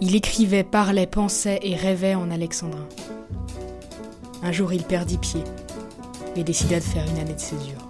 Il écrivait, parlait, pensait et rêvait en alexandrin. Un jour, il perdit pied et décida de faire une année de césure.